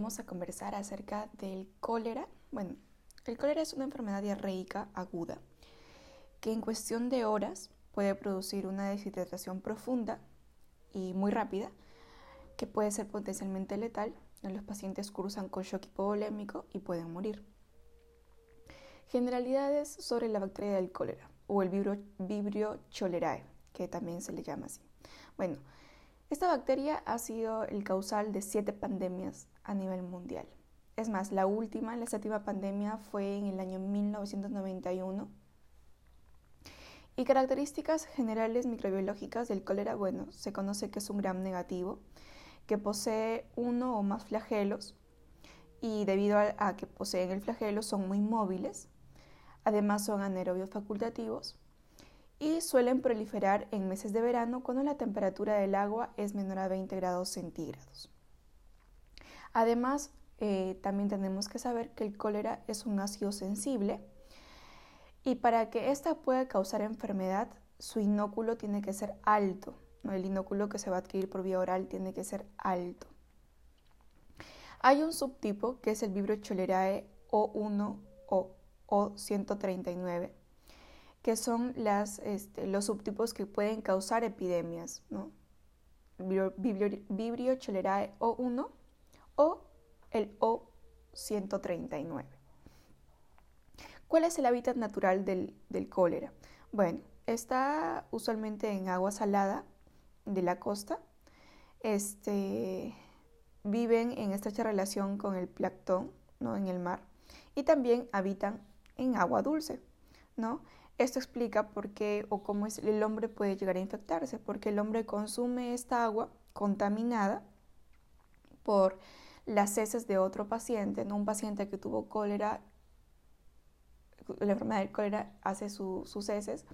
vamos a conversar acerca del cólera. Bueno, el cólera es una enfermedad diarreica aguda que en cuestión de horas puede producir una deshidratación profunda y muy rápida que puede ser potencialmente letal. Los pacientes cruzan con shock hipovolémico y pueden morir. Generalidades sobre la bacteria del cólera o el vibrio, cholerae, que también se le llama así. Bueno, esta bacteria ha sido el causal de siete pandemias a nivel mundial. Es más, la última, la séptima pandemia fue en el año 1991. Y características generales microbiológicas del cólera, bueno, se conoce que es un gram negativo, que posee uno o más flagelos y debido a, que poseen el flagelo son muy móviles, además son anaerobios facultativos y suelen proliferar en meses de verano cuando la temperatura del agua es menor a 20 grados centígrados. Además, eh, también tenemos que saber que el cólera es un ácido sensible y para que ésta pueda causar enfermedad, su inóculo tiene que ser alto. El inóculo que se va a adquirir por vía oral tiene que ser alto. Hay un subtipo que es el Vibrio cholerae O1 o O139 que son este, los subtipos que pueden causar epidemias, ¿no? Vibrio, cholerae O1 o el O139. ¿Cuál es el hábitat natural del, cólera? Bueno, está usualmente en agua salada de la costa. Este, viven en estrecha relación con el plancton ¿no? en el mar y también habitan en agua dulce. ¿no? Esto explica por qué o cómo el hombre puede llegar a infectarse, porque el hombre consume esta agua contaminada por las heces de otro paciente, ¿no? un paciente que tuvo cólera, la enfermedad del cólera hace sus heces,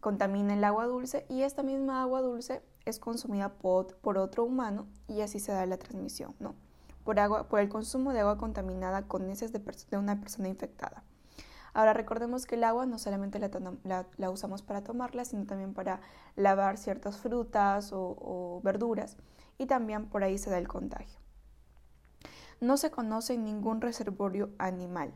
contamina el agua dulce y esta misma agua dulce es consumida por, otro humano y así se da la transmisión, ¿no? Por, agua, por el consumo de agua contaminada con heces de una persona infectada. Ahora recordemos que el agua no solamente la, usamos para tomarla, sino también para lavar ciertas frutas o, verduras y también por ahí se da el contagio. No se conoce ningún reservorio animal.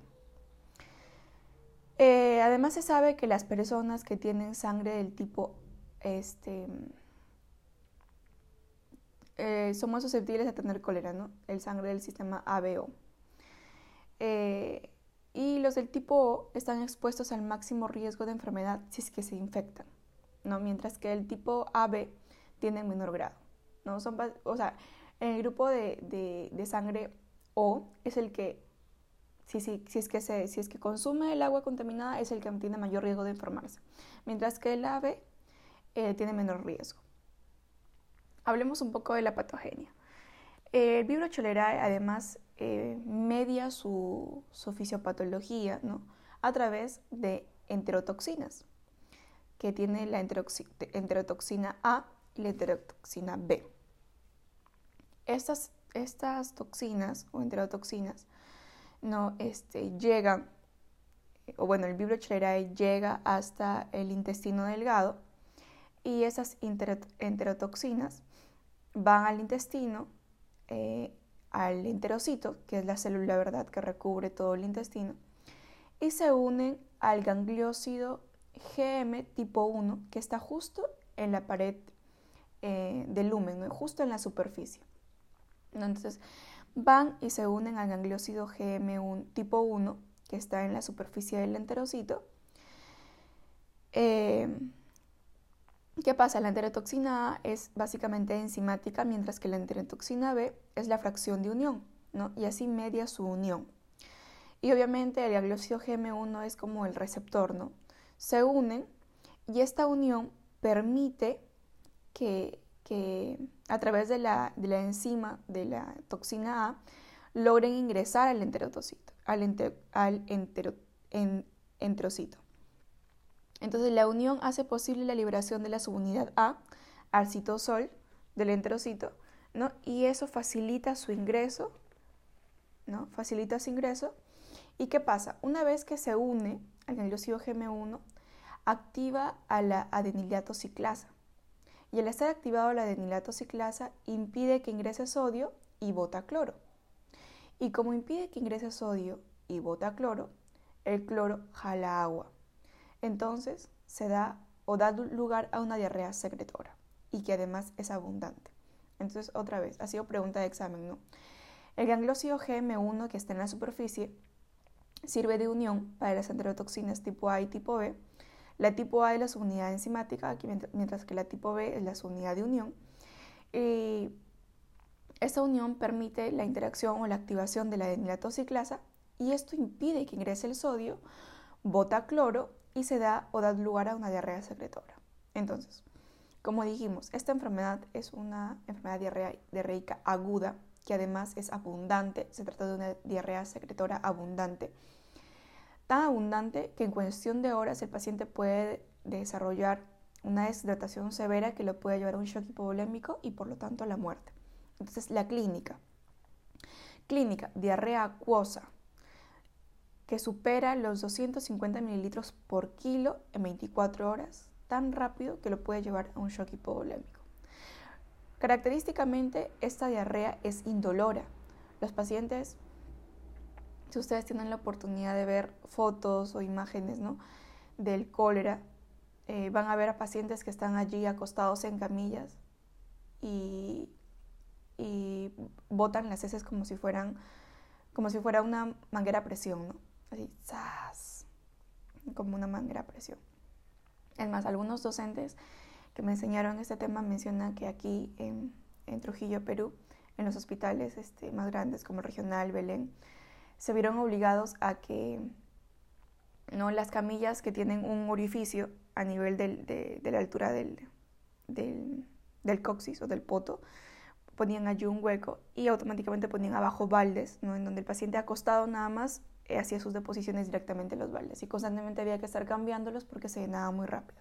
Eh, además se sabe que las personas que tienen sangre del tipo este, eh, son más susceptibles a tener cólera, ¿no? El sangre del sistema ABO. Eh, y los del tipo O están expuestos al máximo riesgo de enfermedad si es que se infectan, ¿no? mientras que el tipo AB tiene menor grado. ¿no? Son, o sea, el grupo de, sangre O es el que, si, si, si, es que si es que consume el agua contaminada, es el que tiene mayor riesgo de enfermarse, mientras que el AB eh, tiene menor riesgo. Hablemos un poco de la patogenia. El vibrio cholerae, además, eh, media su, fisiopatología ¿no? a través de enterotoxinas, que tiene la enterotoxina A y la enterotoxina B. Estas, estas toxinas o enterotoxinas no este, llegan, o bueno, el vibrio cholerae llega hasta el intestino delgado y esas enterotoxinas van al intestino eh, al enterocito, que es la célula verdad que recubre todo el intestino, y se unen al gangliósido GM tipo 1, que está justo en la pared eh, del lumen, justo en la superficie. Entonces, van y se unen al gangliósido GM1 tipo 1, que está en la superficie del enterocito. Eh, ¿Qué pasa? La enterotoxina A es básicamente enzimática, mientras que la enterotoxina B es la fracción de unión, ¿no? Y así media su unión. Y obviamente el gangliósido GM1 es como el receptor, ¿no? Se unen y esta unión permite que, a través de la, enzima de la toxina A logren ingresar al enterocito, al, al enterocito. Entonces la unión hace posible la liberación de la subunidad A al citosol del enterocito, ¿no? Y eso facilita su ingreso, ¿no? Facilita su ingreso. ¿Y qué pasa? Una vez que se une al gangliosio GM1, activa a la adenilato ciclasa. Y al estar activado la adenilato ciclasa impide que ingrese sodio y bota cloro. Y como impide que ingrese sodio y bota cloro, el cloro jala agua. Entonces se da o da lugar a una diarrea secretora y que además es abundante. Entonces, otra vez, ha sido pregunta de examen, ¿no? El ganglócido GM1 que está en la superficie sirve de unión para las enterotoxinas tipo A y tipo B. La tipo A es la subunidad enzimática, mientras que la tipo B es la subunidad de unión. Y esta unión permite la interacción o la activación de la denilatociclasa y esto impide que ingrese el sodio, bota cloro y se da o da lugar a una diarrea secretora. Entonces, como dijimos, esta enfermedad es una enfermedad diarreica aguda que además es abundante, se trata de una diarrea secretora abundante, tan abundante que en cuestión de horas el paciente puede desarrollar una deshidratación severa que lo puede llevar a un shock hipovolémico y por lo tanto a la muerte. Entonces, la clínica. Clínica, diarrea acuosa, que supera los 250 mililitros por kilo en 24 horas, tan rápido que lo puede llevar a un shock hipovolémico. Característicamente, esta diarrea es indolora. Los pacientes, si ustedes tienen la oportunidad de ver fotos o imágenes ¿no? del cólera, eh, van a ver a pacientes que están allí acostados en camillas y, botan las heces como si fueran como si fuera una manguera a presión, ¿no? Así, ¡zas! como una manguera a presión. Es más, algunos docentes que me enseñaron este tema mencionan que aquí en, Trujillo, Perú, en los hospitales este, más grandes como el Regional, Belén, se vieron obligados a que ¿no? las camillas que tienen un orificio a nivel de, la altura del, del, del, coxis o del poto, ponían allí un hueco y automáticamente ponían abajo baldes, ¿no? en donde el paciente acostado nada más hacía sus deposiciones directamente en los baldes y constantemente había que estar cambiándolos porque se llenaba muy rápido.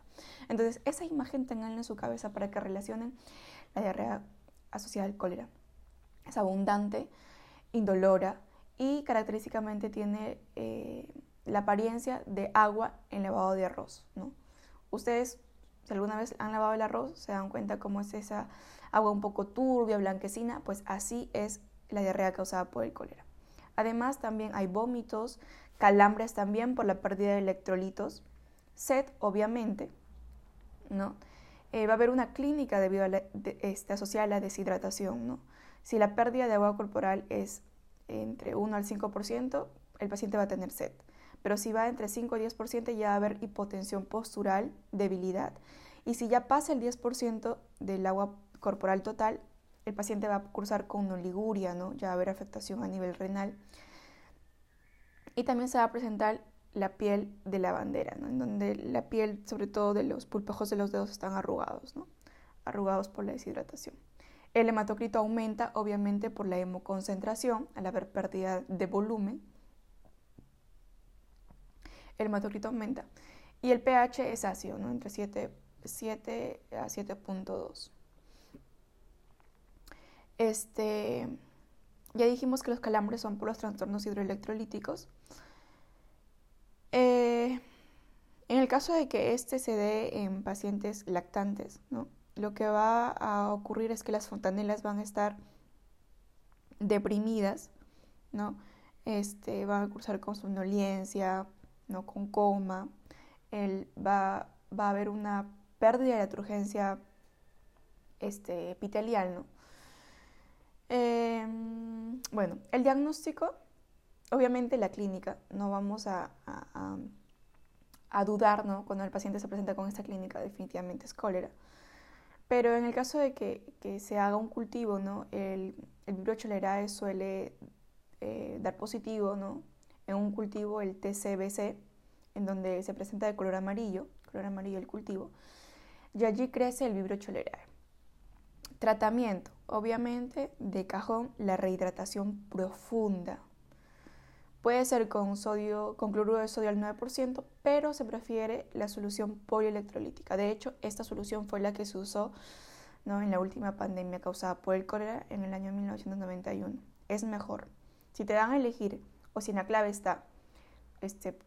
Entonces, esa imagen tengan en su cabeza para que relacionen la diarrea asociada al cólera. Es abundante, indolora y característicamente tiene eh, la apariencia de agua en lavado de arroz. ¿no? Ustedes, si alguna vez han lavado el arroz, se dan cuenta cómo es esa agua un poco turbia, blanquecina, pues así es la diarrea causada por el cólera. Además, también hay vómitos, calambres también por la pérdida de electrolitos, sed, obviamente, ¿no? Eh, va a haber una clínica debido a la, este, asociada a la deshidratación, ¿no? Si la pérdida de agua corporal es entre 1 al 5%, el paciente va a tener sed. Pero si va entre 5 y 10%, ya va a haber hipotensión postural, debilidad. Y si ya pasa el 10% del agua corporal total, el paciente va a cursar con oliguria, ¿no? ya va a haber afectación a nivel renal. Y también se va a presentar la piel de la bandera, ¿no? en donde la piel, sobre todo de los pulpejos de los dedos, están arrugados, ¿no? arrugados por la deshidratación. El hematocrito aumenta obviamente por la hemoconcentración al haber pérdida de volumen. El hematocrito aumenta. Y el pH es ácido, ¿no? entre 7, 7 a 7.2. Este, ya dijimos que los calambres son por los trastornos hidroelectrolíticos. Eh, en el caso de que este se dé en pacientes lactantes, lo que va a ocurrir es que las fontanelas van a estar deprimidas, ¿no? Este, van a cursar con somnolencia, ¿no? con coma, va, va, a haber una pérdida de la turgencia este, epitelial, ¿no? Em, bueno, el diagnóstico, obviamente la clínica, no vamos a, a, dudar, ¿no? Cuando el paciente se presenta con esta clínica, definitivamente es cólera. Pero en el caso de que, se haga un cultivo, ¿no? El, el vibrio cholerae suele eh, dar positivo, ¿no? En un cultivo, el TCBC, en donde se presenta de color amarillo, color amarillo el cultivo, y allí crece el vibrio cholerae. Tratamiento, obviamente, de cajón, la rehidratación profunda. Puede ser con, sodio, con cloruro de sodio al 9%, pero se prefiere la solución polielectrolítica. De hecho, esta solución fue la que se usó ¿no? en la última pandemia causada por el cólera en el año 1991. Es mejor. Si te dan a elegir, o si en la clave está este,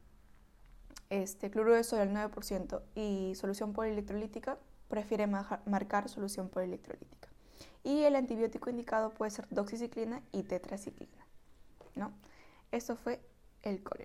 este cloruro de sodio al 9% y solución polielectrolítica, prefiere marcar solución polielectrolítica. Y el antibiótico indicado puede ser doxiciclina y tetraciclina. ¿no? Eso fue el cólera.